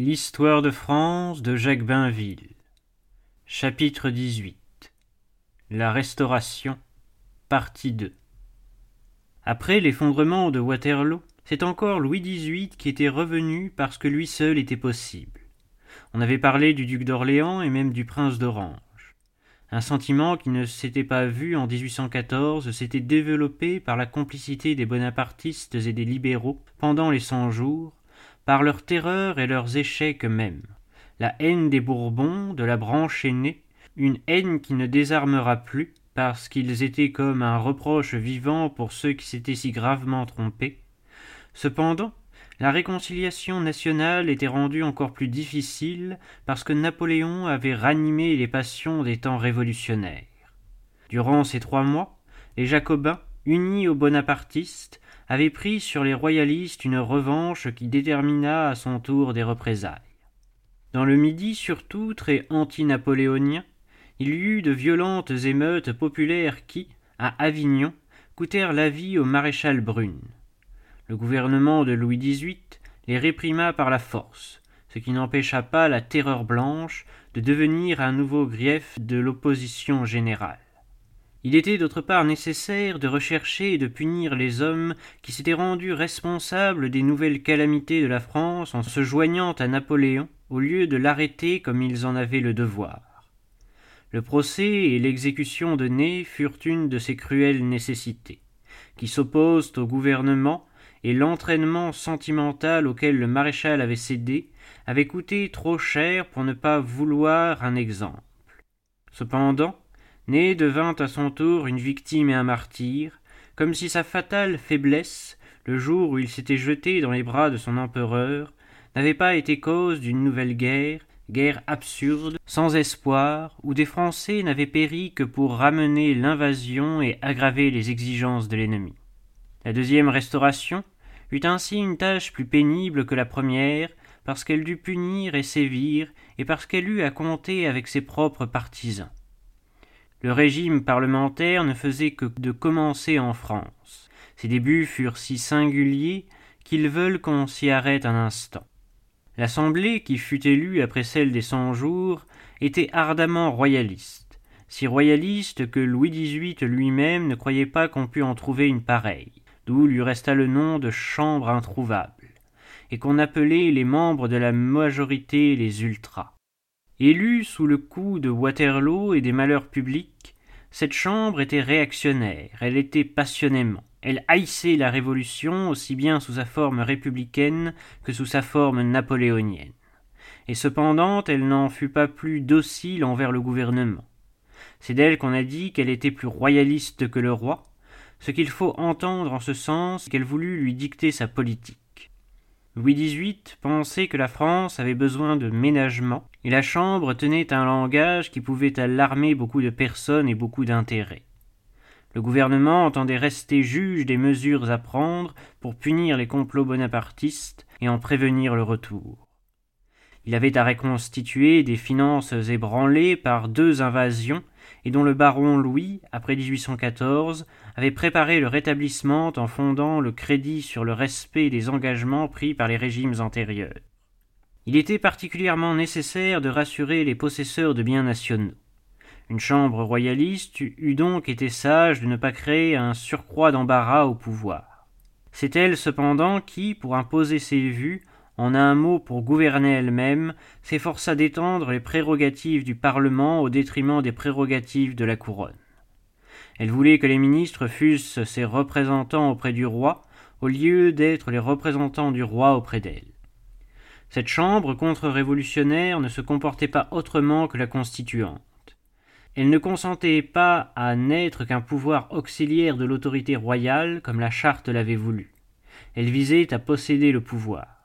L'histoire de France de Jacques Bainville. Chapitre 18 La Restauration. Partie 2 Après l'effondrement de Waterloo, c'est encore Louis XVIII qui était revenu parce que lui seul était possible. On avait parlé du duc d'Orléans et même du prince d'Orange. Un sentiment qui ne s'était pas vu en 1814 s'était développé par la complicité des bonapartistes et des libéraux pendant les Cent Jours, par leur terreur et leurs échecs mêmes. La haine des Bourbons, de la branche aînée, une haine qui ne désarmera plus, parce qu'ils étaient comme un reproche vivant pour ceux qui s'étaient si gravement trompés. Cependant, la réconciliation nationale était rendue encore plus difficile parce que Napoléon avait ranimé les passions des temps révolutionnaires. Durant ces trois mois, les Jacobins, unis aux bonapartistes, avait pris sur les royalistes une revanche qui détermina à son tour des représailles. Dans le Midi surtout, très anti-napoléonien, il y eut de violentes émeutes populaires qui, à Avignon, coûtèrent la vie au maréchal Brune. Le gouvernement de Louis XVIII les réprima par la force, ce qui n'empêcha pas la terreur blanche de devenir un nouveau grief de l'opposition générale. Il était d'autre part nécessaire de rechercher et de punir les hommes qui s'étaient rendus responsables des nouvelles calamités de la France en se joignant à Napoléon au lieu de l'arrêter comme ils en avaient le devoir. Le procès et l'exécution de Ney furent une de ces cruelles nécessités, qui s'opposent au gouvernement et l'entraînement sentimental auquel le maréchal avait cédé avait coûté trop cher pour ne pas vouloir un exemple. Cependant, Né devint à son tour une victime et un martyr, comme si sa fatale faiblesse, le jour où il s'était jeté dans les bras de son empereur, n'avait pas été cause d'une nouvelle guerre, guerre absurde, sans espoir, où des Français n'avaient péri que pour ramener l'invasion et aggraver les exigences de l'ennemi. La deuxième restauration eut ainsi une tâche plus pénible que la première, parce qu'elle dut punir et sévir, et parce qu'elle eut à compter avec ses propres partisans. Le régime parlementaire ne faisait que de commencer en France. Ses débuts furent si singuliers qu'ils veulent qu'on s'y arrête un instant. L'Assemblée, qui fut élue après celle des Cent-Jours, était ardemment royaliste, si royaliste que Louis XVIII lui-même ne croyait pas qu'on pût en trouver une pareille, d'où lui resta le nom de Chambre introuvable, et qu'on appelait les membres de la majorité les ultras. Élue sous le coup de Waterloo et des malheurs publics, cette chambre était réactionnaire, elle était passionnément. Elle haïssait la Révolution aussi bien sous sa forme républicaine que sous sa forme napoléonienne. Et cependant, elle n'en fut pas plus docile envers le gouvernement. C'est d'elle qu'on a dit qu'elle était plus royaliste que le roi, ce qu'il faut entendre en ce sens qu'elle voulut lui dicter sa politique. Louis XVIII pensait que la France avait besoin de ménagement, et la Chambre tenait un langage qui pouvait alarmer beaucoup de personnes et beaucoup d'intérêts. Le gouvernement entendait rester juge des mesures à prendre pour punir les complots bonapartistes et en prévenir le retour. Il avait à reconstituer des finances ébranlées par deux invasions et dont le baron Louis, après 1814, avait préparé le rétablissement en fondant le crédit sur le respect des engagements pris par les régimes antérieurs. Il était particulièrement nécessaire de rassurer les possesseurs de biens nationaux. Une chambre royaliste eût donc été sage de ne pas créer un surcroît d'embarras au pouvoir. C'est elle cependant qui, pour imposer ses vues, en un mot pour gouverner elle-même, s'efforça d'étendre les prérogatives du Parlement au détriment des prérogatives de la couronne. Elle voulait que les ministres fussent ses représentants auprès du roi, au lieu d'être les représentants du roi auprès d'elle. Cette chambre contre-révolutionnaire ne se comportait pas autrement que la constituante. Elle ne consentait pas à n'être qu'un pouvoir auxiliaire de l'autorité royale comme la charte l'avait voulu. Elle visait à posséder le pouvoir.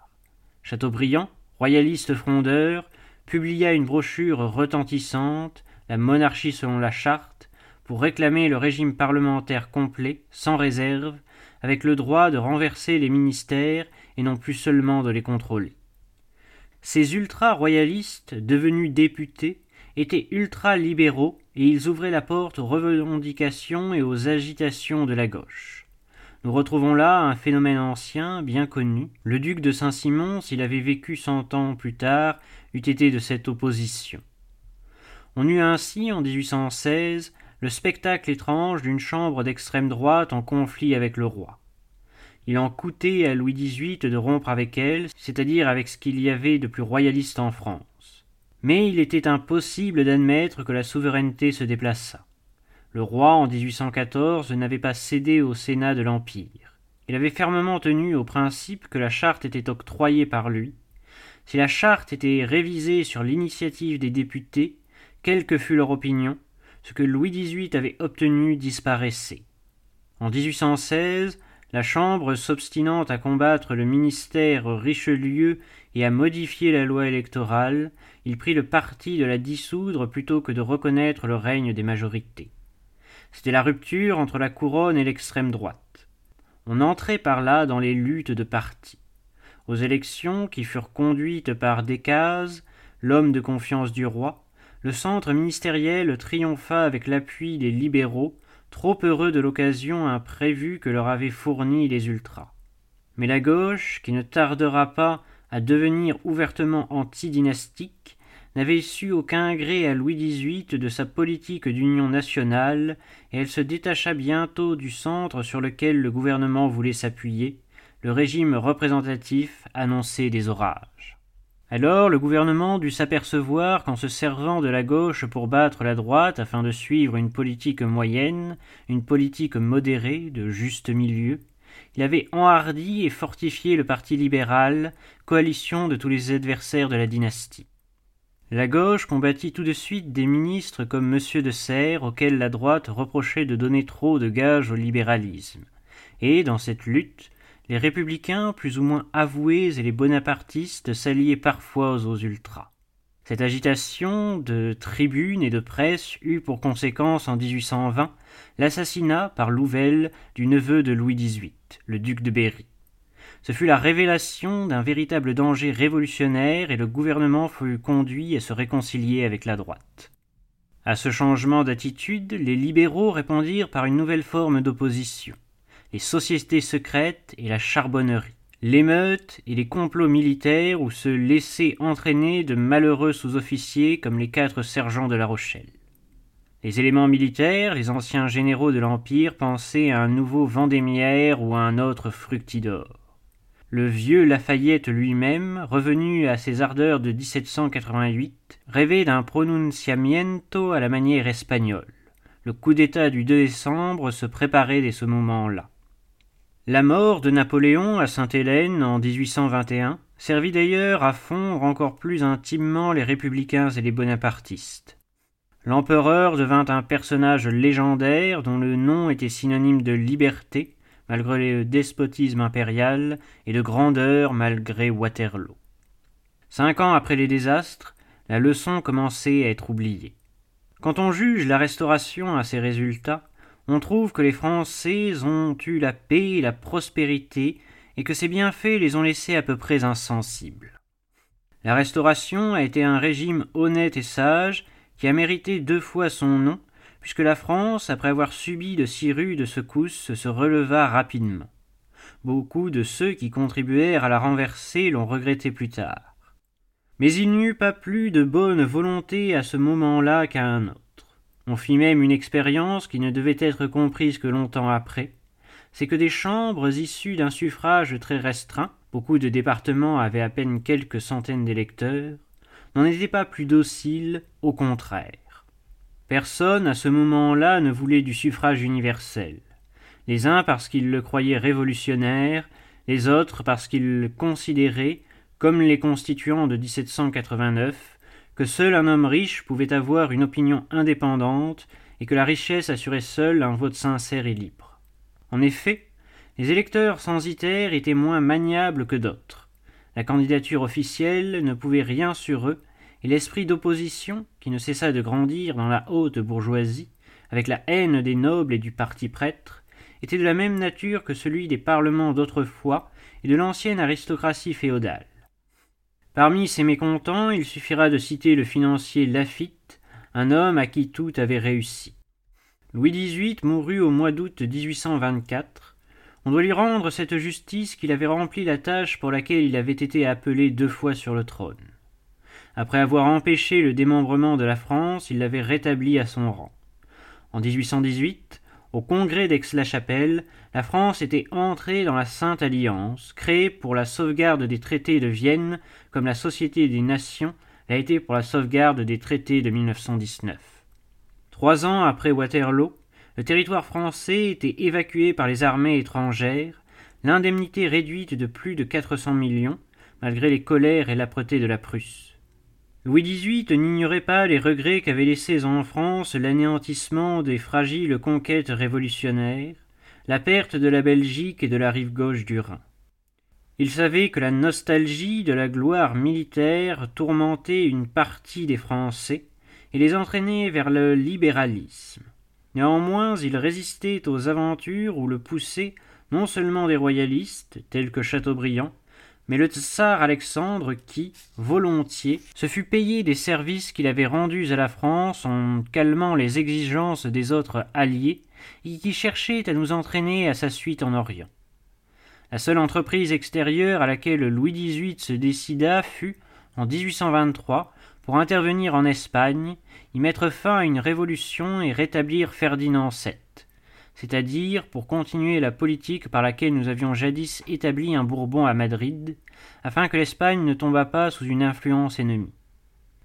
Chateaubriand, royaliste frondeur, publia une brochure retentissante, La monarchie selon la charte, pour réclamer le régime parlementaire complet, sans réserve, avec le droit de renverser les ministères et non plus seulement de les contrôler. Ces ultra-royalistes, devenus députés, étaient ultra-libéraux et ils ouvraient la porte aux revendications et aux agitations de la gauche. Nous retrouvons là un phénomène ancien, bien connu. Le duc de Saint-Simon, s'il avait vécu cent ans plus tard, eût été de cette opposition. On eut ainsi, en 1816, le spectacle étrange d'une chambre d'extrême droite en conflit avec le roi. Il en coûtait à Louis XVIII de rompre avec elle, c'est-à-dire avec ce qu'il y avait de plus royaliste en France. Mais il était impossible d'admettre que la souveraineté se déplaçât. Le roi, en 1814, n'avait pas cédé au Sénat de l'Empire. Il avait fermement tenu au principe que la charte était octroyée par lui. Si la charte était révisée sur l'initiative des députés, quelle que fût leur opinion, ce que Louis XVIII avait obtenu disparaissait. En 1816, la Chambre s'obstinant à combattre le ministère Richelieu et à modifier la loi électorale, il prit le parti de la dissoudre plutôt que de reconnaître le règne des majorités. C'était la rupture entre la couronne et l'extrême droite. On entrait par là dans les luttes de partis. Aux élections qui furent conduites par Decazes, l'homme de confiance du roi, le centre ministériel triompha avec l'appui des libéraux, trop heureux de l'occasion imprévue que leur avaient fournie les ultras. Mais la gauche, qui ne tardera pas à devenir ouvertement antidynastique, n'avait su aucun gré à Louis XVIII de sa politique d'union nationale, et elle se détacha bientôt du centre sur lequel le gouvernement voulait s'appuyer, le régime représentatif annonçait des orages. Alors le gouvernement dut s'apercevoir qu'en se servant de la gauche pour battre la droite afin de suivre une politique moyenne, une politique modérée, de juste milieu, il avait enhardi et fortifié le parti libéral, coalition de tous les adversaires de la dynastie. La gauche combattit tout de suite des ministres comme M. de Serres, auxquels la droite reprochait de donner trop de gages au libéralisme. Et, dans cette lutte, les républicains, plus ou moins avoués, et les bonapartistes s'alliaient parfois aux ultras. Cette agitation de tribunes et de presse eut pour conséquence en 1820 l'assassinat par Louvel du neveu de Louis XVIII, le duc de Berry. Ce fut la révélation d'un véritable danger révolutionnaire et le gouvernement fut conduit à se réconcilier avec la droite. À ce changement d'attitude, les libéraux répondirent par une nouvelle forme d'opposition les sociétés secrètes et la charbonnerie, l'émeute et les complots militaires où se laissaient entraîner de malheureux sous-officiers comme les quatre sergents de La Rochelle. Les éléments militaires, les anciens généraux de l'Empire pensaient à un nouveau Vendémiaire ou à un autre Fructidor. Le vieux Lafayette lui-même, revenu à ses ardeurs de 1788, rêvait d'un pronunciamiento à la manière espagnole. Le coup d'État du 2 décembre se préparait dès ce moment-là. La mort de Napoléon à Sainte-Hélène en 1821 servit d'ailleurs à fondre encore plus intimement les républicains et les bonapartistes. L'empereur devint un personnage légendaire dont le nom était synonyme de liberté, malgré le despotisme impérial, et de grandeur malgré Waterloo. Cinq ans après les désastres, la leçon commençait à être oubliée. Quand on juge la Restauration à ses résultats, on trouve que les Français ont eu la paix et la prospérité, et que ces bienfaits les ont laissés à peu près insensibles. La Restauration a été un régime honnête et sage, qui a mérité deux fois son nom, puisque la France, après avoir subi de si rudes secousses, se releva rapidement. Beaucoup de ceux qui contribuèrent à la renverser l'ont regretté plus tard. Mais il n'y eut pas plus de bonne volonté à ce moment-là qu'à un autre. On fit même une expérience qui ne devait être comprise que longtemps après, c'est que des chambres issues d'un suffrage très restreint, beaucoup de départements avaient à peine quelques centaines d'électeurs, n'en étaient pas plus dociles, au contraire. Personne à ce moment-là ne voulait du suffrage universel. Les uns parce qu'ils le croyaient révolutionnaire, les autres parce qu'ils considéraient, comme les constituants de 1789, que seul un homme riche pouvait avoir une opinion indépendante et que la richesse assurait seule un vote sincère et libre. En effet, les électeurs censitaires étaient moins maniables que d'autres. La candidature officielle ne pouvait rien sur eux et l'esprit d'opposition, qui ne cessa de grandir dans la haute bourgeoisie, avec la haine des nobles et du parti prêtre, était de la même nature que celui des parlements d'autrefois et de l'ancienne aristocratie féodale. Parmi ces mécontents, il suffira de citer le financier Lafitte, un homme à qui tout avait réussi. Louis XVIII mourut au mois d'août 1824. On doit lui rendre cette justice qu'il avait rempli la tâche pour laquelle il avait été appelé deux fois sur le trône. Après avoir empêché le démembrement de la France, il l'avait rétabli à son rang. En 1818, au congrès d'Aix-la-Chapelle, la France était entrée dans la Sainte Alliance, créée pour la sauvegarde des traités de Vienne, comme la Société des Nations l'a été pour la sauvegarde des traités de 1919. Trois ans après Waterloo, le territoire français était évacué par les armées étrangères, l'indemnité réduite de plus de 400 millions, malgré les colères et l'âpreté de la Prusse. Louis XVIII n'ignorait pas les regrets qu'avait laissés en France l'anéantissement des fragiles conquêtes révolutionnaires, la perte de la Belgique et de la rive gauche du Rhin. Il savait que la nostalgie de la gloire militaire tourmentait une partie des Français et les entraînait vers le libéralisme. Néanmoins, il résistait aux aventures où le poussaient non seulement des royalistes, tels que Chateaubriand, mais le tsar Alexandre qui, volontiers, se fut payé des services qu'il avait rendus à la France en calmant les exigences des autres alliés et qui cherchait à nous entraîner à sa suite en Orient. La seule entreprise extérieure à laquelle Louis XVIII se décida fut, en 1823, pour intervenir en Espagne, y mettre fin à une révolution et rétablir Ferdinand VII, c'est-à-dire pour continuer la politique par laquelle nous avions jadis établi un Bourbon à Madrid, afin que l'Espagne ne tombât pas sous une influence ennemie.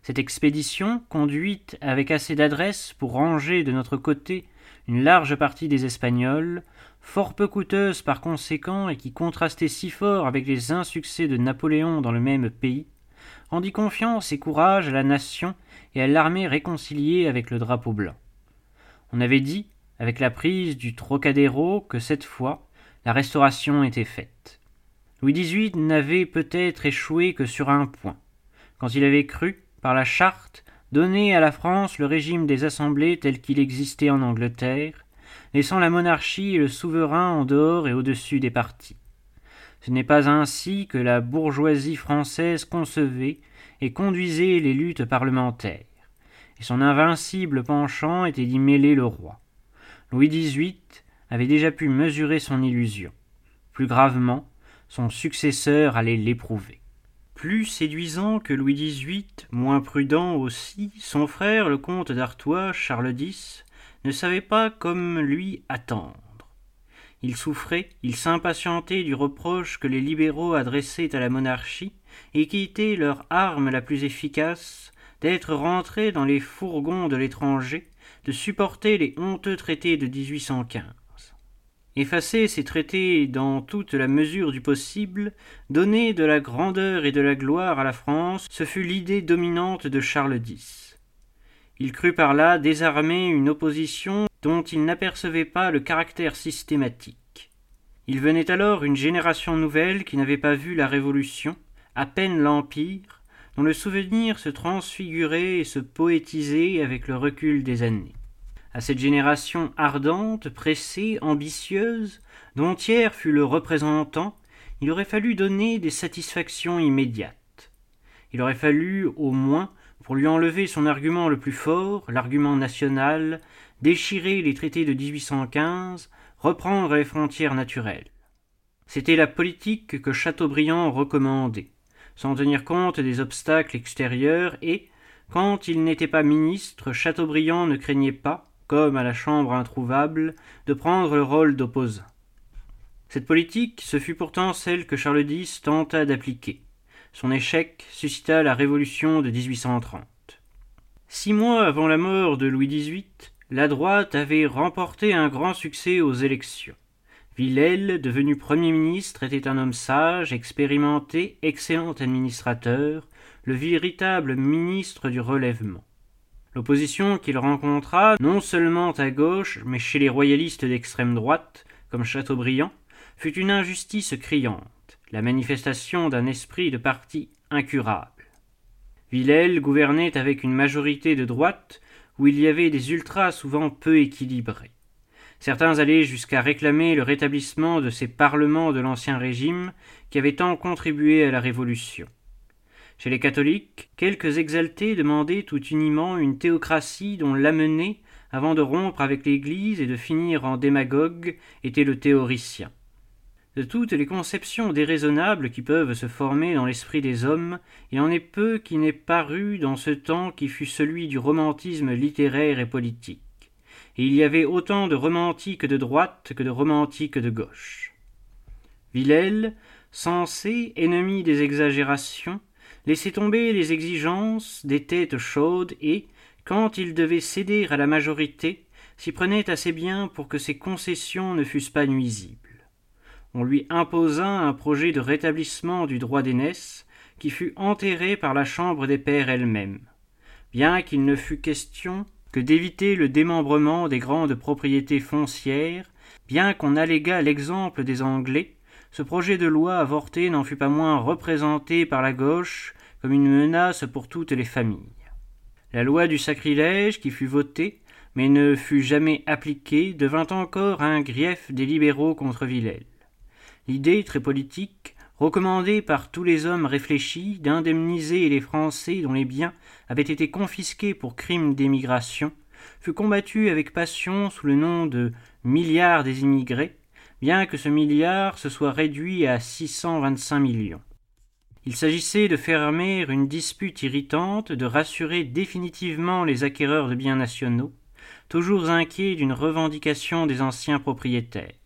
Cette expédition, conduite avec assez d'adresse pour ranger de notre côté une large partie des Espagnols, fort peu coûteuse par conséquent et qui contrastait si fort avec les insuccès de Napoléon dans le même pays, rendit confiance et courage à la nation et à l'armée réconciliée avec le drapeau blanc. On avait dit, avec la prise du Trocadéro, que cette fois, la restauration était faite. Louis XVIII n'avait peut-être échoué que sur un point, quand il avait cru, par la charte, donner à la France le régime des assemblées tel qu'il existait en Angleterre, laissant la monarchie et le souverain en dehors et au-dessus des partis. Ce n'est pas ainsi que la bourgeoisie française concevait et conduisait les luttes parlementaires, et son invincible penchant était d'y mêler le roi. Louis XVIII avait déjà pu mesurer son illusion. Plus gravement, son successeur allait l'éprouver. Plus séduisant que Louis XVIII, moins prudent aussi, son frère, le comte d'Artois, Charles X, ne savait pas comme lui attendre. Il souffrait, il s'impatientait du reproche que les libéraux adressaient à la monarchie, et qui était leur arme la plus efficace, d'être rentrés dans les fourgons de l'étranger, de supporter les honteux traités de 1815. Effacer ces traités dans toute la mesure du possible, donner de la grandeur et de la gloire à la France, ce fut l'idée dominante de Charles X. Il crut par là désarmer une opposition dont il n'apercevait pas le caractère systématique. Il venait alors une génération nouvelle qui n'avait pas vu la Révolution, à peine l'Empire, le souvenir se transfigurait et se poétisait avec le recul des années. À cette génération ardente, pressée, ambitieuse, dont Thiers fut le représentant, il aurait fallu donner des satisfactions immédiates. Il aurait fallu, au moins, pour lui enlever son argument le plus fort, l'argument national, déchirer les traités de 1815, reprendre les frontières naturelles. C'était la politique que Chateaubriand recommandait, sans tenir compte des obstacles extérieurs et, quand il n'était pas ministre, Chateaubriand ne craignait pas, comme à la Chambre introuvable, de prendre le rôle d'opposant. Cette politique, ce fut pourtant celle que Charles X tenta d'appliquer. Son échec suscita la Révolution de 1830. Six mois avant la mort de Louis XVIII, la droite avait remporté un grand succès aux élections. Villèle, devenu Premier ministre, était un homme sage, expérimenté, excellent administrateur, le véritable ministre du relèvement. L'opposition qu'il rencontra, non seulement à gauche, mais chez les royalistes d'extrême droite, comme Chateaubriand, fut une injustice criante, la manifestation d'un esprit de parti incurable. Villèle gouvernait avec une majorité de droite où il y avait des ultras souvent peu équilibrés. Certains allaient jusqu'à réclamer le rétablissement de ces parlements de l'ancien régime qui avaient tant contribué à la Révolution. Chez les catholiques, quelques exaltés demandaient tout uniment une théocratie dont l'amener, avant de rompre avec l'Église et de finir en démagogue, était le théoricien. De toutes les conceptions déraisonnables qui peuvent se former dans l'esprit des hommes, il en est peu qui n'aient paru dans ce temps qui fut celui du romantisme littéraire et politique. Et il y avait autant de romantiques de droite que de romantiques de gauche. Villèle, censé ennemi des exagérations, laissait tomber les exigences des têtes chaudes et, quand il devait céder à la majorité, s'y prenait assez bien pour que ses concessions ne fussent pas nuisibles on lui imposa un projet de rétablissement du droit d'aînesse qui fut enterré par la Chambre des pairs elle-même, bien qu'il ne fût question que d'éviter le démembrement des grandes propriétés foncières, bien qu'on allégât l'exemple des Anglais, ce projet de loi avorté n'en fut pas moins représenté par la gauche comme une menace pour toutes les familles. La loi du sacrilège qui fut votée, mais ne fut jamais appliquée, devint encore un grief des libéraux contre Villèle. L'idée très politique, recommandée par tous les hommes réfléchis, d'indemniser les Français dont les biens avaient été confisqués pour crimes d'émigration, fut combattue avec passion sous le nom de milliard des immigrés, bien que ce milliard se soit réduit à 625 millions. Il s'agissait de fermer une dispute irritante, de rassurer définitivement les acquéreurs de biens nationaux, toujours inquiets d'une revendication des anciens propriétaires.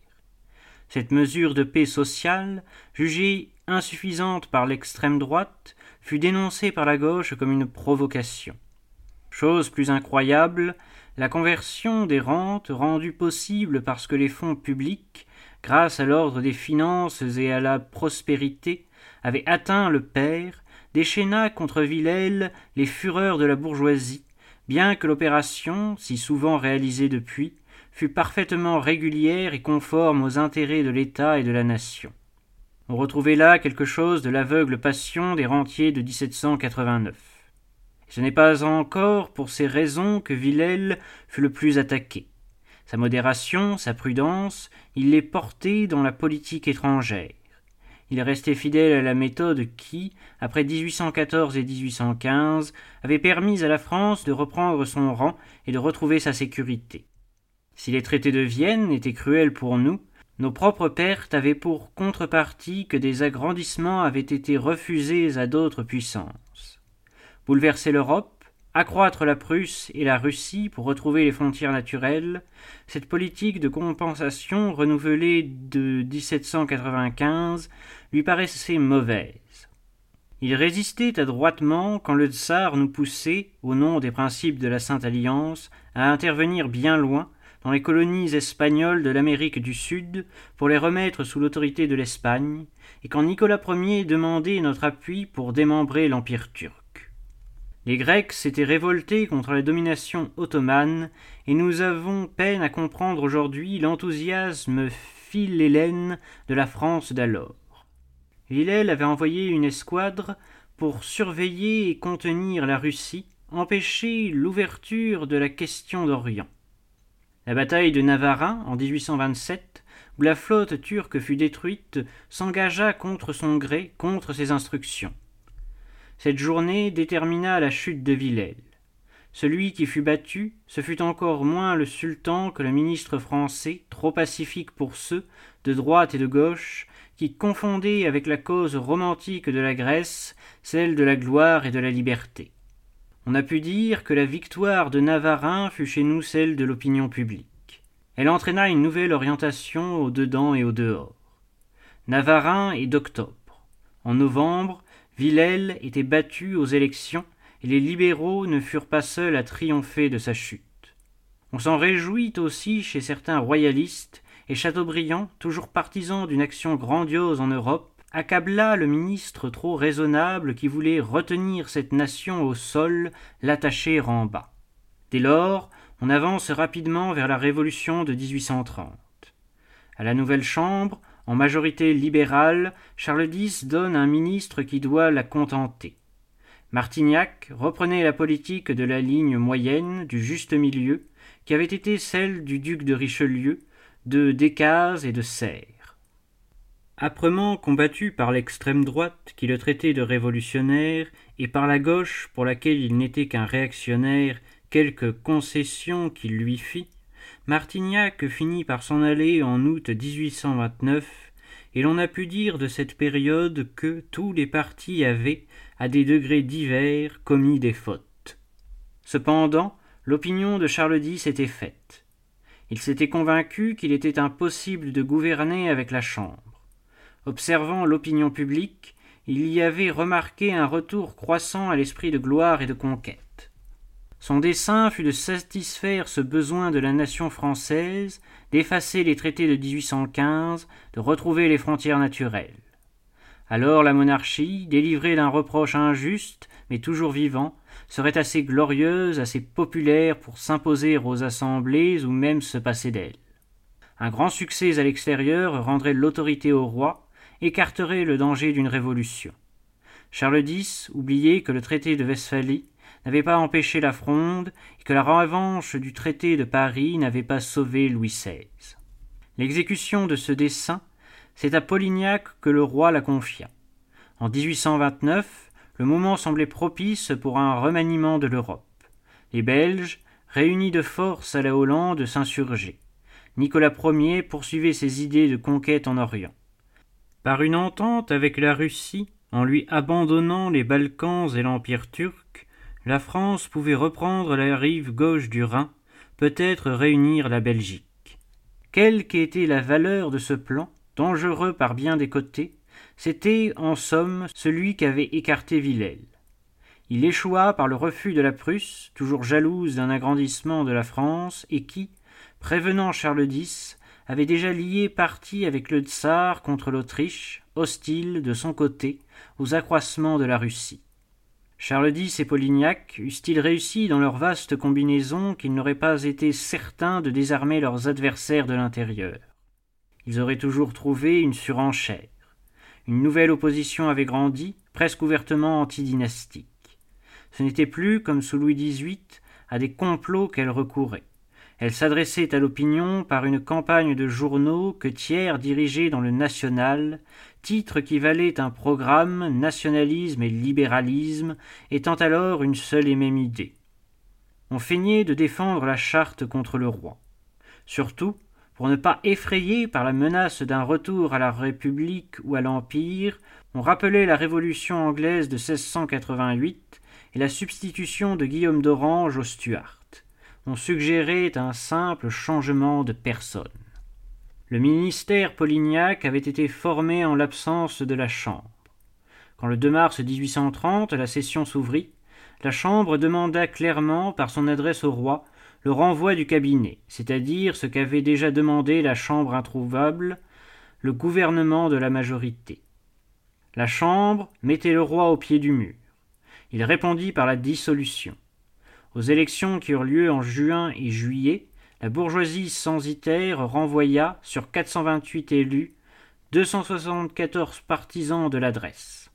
Cette mesure de paix sociale, jugée insuffisante par l'extrême droite, fut dénoncée par la gauche comme une provocation. Chose plus incroyable, la conversion des rentes rendue possible parce que les fonds publics, grâce à l'ordre des finances et à la prospérité, avaient atteint le père, déchaîna contre Villèle les fureurs de la bourgeoisie, bien que l'opération, si souvent réalisée depuis, fut parfaitement régulière et conforme aux intérêts de l'État et de la nation. On retrouvait là quelque chose de l'aveugle passion des rentiers de 1789. ce n'est pas encore pour ces raisons que Villèle fut le plus attaqué. Sa modération, sa prudence, il les portait dans la politique étrangère. Il restait fidèle à la méthode qui, après 1814 et 1815, avait permis à la France de reprendre son rang et de retrouver sa sécurité. Si les traités de Vienne étaient cruels pour nous, nos propres pertes avaient pour contrepartie que des agrandissements avaient été refusés à d'autres puissances. Bouleverser l'Europe, accroître la Prusse et la Russie pour retrouver les frontières naturelles, cette politique de compensation renouvelée de 1795 lui paraissait mauvaise. Il résistait adroitement quand le tsar nous poussait, au nom des principes de la Sainte Alliance, à intervenir bien loin dans les colonies espagnoles de l'Amérique du Sud pour les remettre sous l'autorité de l'Espagne, et quand Nicolas Ier demandait notre appui pour démembrer l'Empire turc. Les Grecs s'étaient révoltés contre la domination ottomane, et nous avons peine à comprendre aujourd'hui l'enthousiasme philhellène de la France d'alors. Villèle avait envoyé une escouade pour surveiller et contenir la Russie, empêcher l'ouverture de la question d'Orient. La bataille de Navarin en 1827, où la flotte turque fut détruite, s'engagea contre son gré, contre ses instructions. Cette journée détermina la chute de Villèle. Celui qui fut battu, ce fut encore moins le sultan que le ministre français, trop pacifique pour ceux, de droite et de gauche, qui confondaient avec la cause romantique de la Grèce celle de la gloire et de la liberté. On a pu dire que la victoire de Navarin fut chez nous celle de l'opinion publique. Elle entraîna une nouvelle orientation au dedans et au dehors. Navarin est d'octobre. En novembre, Villèle était battu aux élections et les libéraux ne furent pas seuls à triompher de sa chute. On s'en réjouit aussi chez certains royalistes et Chateaubriand, toujours partisan d'une action grandiose en Europe, accabla le ministre trop raisonnable qui voulait retenir cette nation au sol, l'attacher en bas. Dès lors, on avance rapidement vers la révolution de 1830. À la nouvelle Chambre, en majorité libérale, Charles X donne un ministre qui doit la contenter. Martignac reprenait la politique de la ligne moyenne, du juste milieu, qui avait été celle du duc de Richelieu, de Decazes et de Serres. Âprement combattu par l'extrême droite qui le traitait de révolutionnaire et par la gauche pour laquelle il n'était qu'un réactionnaire, quelques concessions qu'il lui fit, Martignac finit par s'en aller en août 1829 et l'on a pu dire de cette période que tous les partis avaient, à des degrés divers, commis des fautes. Cependant, l'opinion de Charles X était faite. Il s'était convaincu qu'il était impossible de gouverner avec la Chambre. Observant l'opinion publique, il y avait remarqué un retour croissant à l'esprit de gloire et de conquête. Son dessein fut de satisfaire ce besoin de la nation française, d'effacer les traités de 1815, de retrouver les frontières naturelles. Alors la monarchie, délivrée d'un reproche injuste, mais toujours vivant, serait assez glorieuse, assez populaire pour s'imposer aux assemblées ou même se passer d'elle. Un grand succès à l'extérieur rendrait l'autorité au roi, écarterait le danger d'une révolution. Charles X oubliait que le traité de Westphalie n'avait pas empêché la fronde et que la revanche du traité de Paris n'avait pas sauvé Louis XVI. L'exécution de ce dessein, c'est à Polignac que le roi la confia. En 1829, le moment semblait propice pour un remaniement de l'Europe. Les Belges, réunis de force à la Hollande, s'insurgeaient. Nicolas Ier poursuivait ses idées de conquête en Orient. Par une entente avec la Russie, en lui abandonnant les Balkans et l'Empire turc, la France pouvait reprendre la rive gauche du Rhin, peut-être réunir la Belgique. Quelle qu'était la valeur de ce plan, dangereux par bien des côtés, c'était, en somme, celui qu'avait écarté Villèle. Il échoua par le refus de la Prusse, toujours jalouse d'un agrandissement de la France, et qui, prévenant Charles X, avait déjà lié parti avec le tsar contre l'Autriche, hostile, de son côté, aux accroissements de la Russie. Charles X et Polignac eussent-ils réussi dans leur vaste combinaison qu'ils n'auraient pas été certains de désarmer leurs adversaires de l'intérieur? Ils auraient toujours trouvé une surenchère. Une nouvelle opposition avait grandi, presque ouvertement antidynastique. Ce n'était plus, comme sous Louis XVIII, à des complots qu'elle recourait. Elle s'adressait à l'opinion par une campagne de journaux que Thiers dirigeait dans le National, titre qui valait un programme, nationalisme et libéralisme, étant alors une seule et même idée. On feignait de défendre la charte contre le roi. Surtout, pour ne pas effrayer par la menace d'un retour à la République ou à l'Empire, on rappelait la Révolution anglaise de 1688 et la substitution de Guillaume d'Orange au Stuart on suggérait un simple changement de personne. Le ministère Polignac avait été formé en l'absence de la Chambre. Quand le 2 mars 1830 la session s'ouvrit, la Chambre demanda clairement par son adresse au roi le renvoi du cabinet, c'est-à-dire ce qu'avait déjà demandé la Chambre introuvable, le gouvernement de la majorité. La Chambre mettait le roi au pied du mur. Il répondit par la dissolution. Aux élections qui eurent lieu en juin et juillet, la bourgeoisie censitaire renvoya, sur 428 élus, 274 partisans de l'adresse.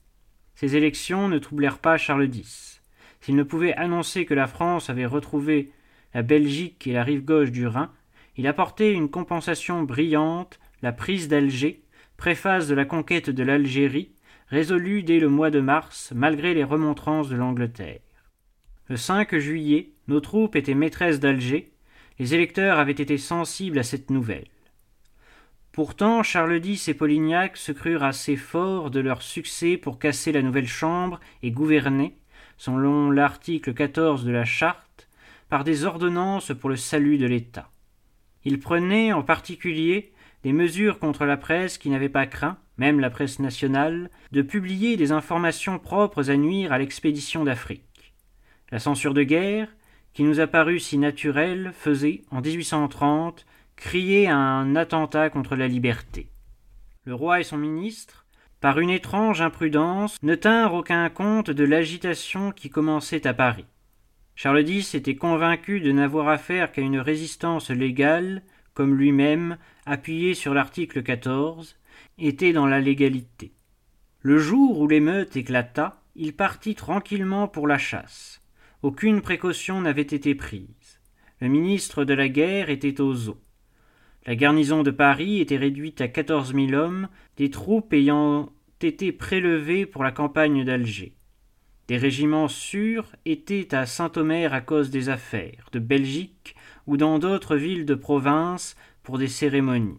Ces élections ne troublèrent pas Charles X. S'il ne pouvait annoncer que la France avait retrouvé la Belgique et la rive gauche du Rhin, il apportait une compensation brillante, la prise d'Alger, préface de la conquête de l'Algérie, résolue dès le mois de mars, malgré les remontrances de l'Angleterre. Le 5 juillet, nos troupes étaient maîtresses d'Alger. Les électeurs avaient été sensibles à cette nouvelle. Pourtant, Charles X et Polignac se crurent assez forts de leur succès pour casser la nouvelle Chambre et gouverner, selon l'article 14 de la Charte, par des ordonnances pour le salut de l'État. Ils prenaient en particulier des mesures contre la presse qui n'avait pas craint, même la presse nationale, de publier des informations propres à nuire à l'expédition d'Afrique. La censure de guerre, qui nous a paru si naturelle, faisait, en 1830, crier un attentat contre la liberté. Le roi et son ministre, par une étrange imprudence, ne tinrent aucun compte de l'agitation qui commençait à Paris. Charles X était convaincu de n'avoir affaire qu'à une résistance légale, comme lui-même, appuyé sur l'article 14, était dans la légalité. Le jour où l'émeute éclata, il partit tranquillement pour la chasse. Aucune précaution n'avait été prise. Le ministre de la guerre était aux eaux. La garnison de Paris était réduite à quatorze mille hommes, des troupes ayant été prélevées pour la campagne d'Alger. Des régiments sûrs étaient à Saint-Omer à cause des affaires, de Belgique ou dans d'autres villes de province pour des cérémonies.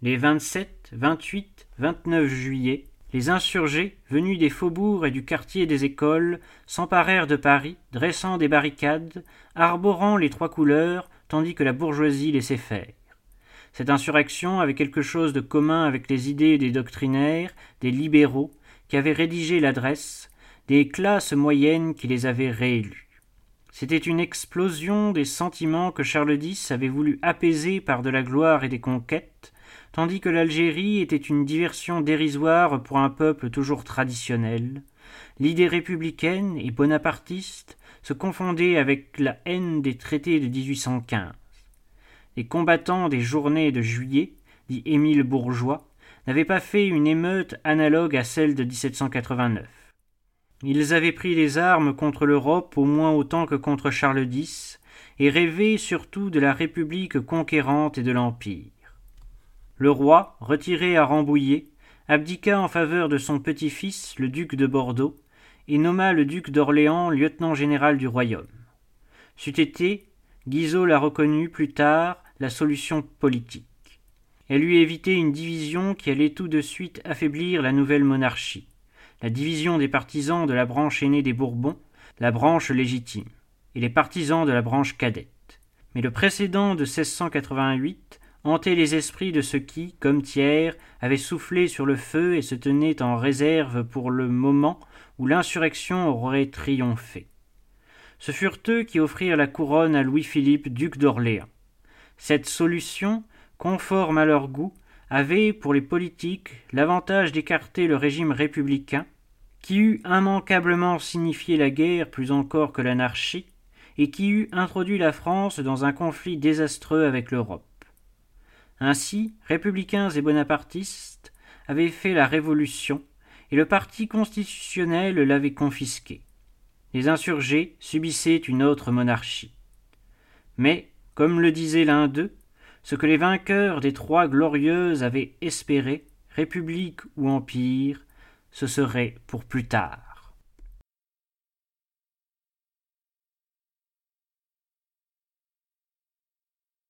Les 27, 28, 29 juillet, les insurgés, venus des faubourgs et du quartier des écoles, s'emparèrent de Paris, dressant des barricades, arborant les trois couleurs, tandis que la bourgeoisie laissait faire. Cette insurrection avait quelque chose de commun avec les idées des doctrinaires, des libéraux, qui avaient rédigé l'adresse, des classes moyennes qui les avaient réélus. C'était une explosion des sentiments que Charles X avait voulu apaiser par de la gloire et des conquêtes, tandis que l'Algérie était une diversion dérisoire pour un peuple toujours traditionnel. L'idée républicaine et bonapartiste se confondait avec la haine des traités de 1815. Les combattants des journées de juillet, dit Émile Bourgeois, n'avaient pas fait une émeute analogue à celle de 1789. Ils avaient pris les armes contre l'Europe au moins autant que contre Charles X, et rêvaient surtout de la République conquérante et de l'Empire. Le roi, retiré à Rambouillet, abdiqua en faveur de son petit-fils, le duc de Bordeaux, et nomma le duc d'Orléans lieutenant général du royaume. C'eût été, Guizot l'a reconnu plus tard, la solution politique. Elle lui évitait une division qui allait tout de suite affaiblir la nouvelle monarchie la division des partisans de la branche aînée des Bourbons, la branche légitime, et les partisans de la branche cadette. Mais le précédent de 1688 hantait les esprits de ceux qui, comme Thiers, avaient soufflé sur le feu et se tenaient en réserve pour le moment où l'insurrection aurait triomphé. Ce furent eux qui offrirent la couronne à Louis-Philippe, duc d'Orléans. Cette solution, conforme à leur goût, avait, pour les politiques, l'avantage d'écarter le régime républicain, qui eût immanquablement signifié la guerre plus encore que l'anarchie, et qui eût introduit la France dans un conflit désastreux avec l'Europe. Ainsi, républicains et bonapartistes avaient fait la révolution, et le parti constitutionnel l'avait confisqué. Les insurgés subissaient une autre monarchie. Mais, comme le disait l'un d'eux, ce que les vainqueurs des Trois Glorieuses avaient espéré, République ou Empire, ce serait pour plus tard.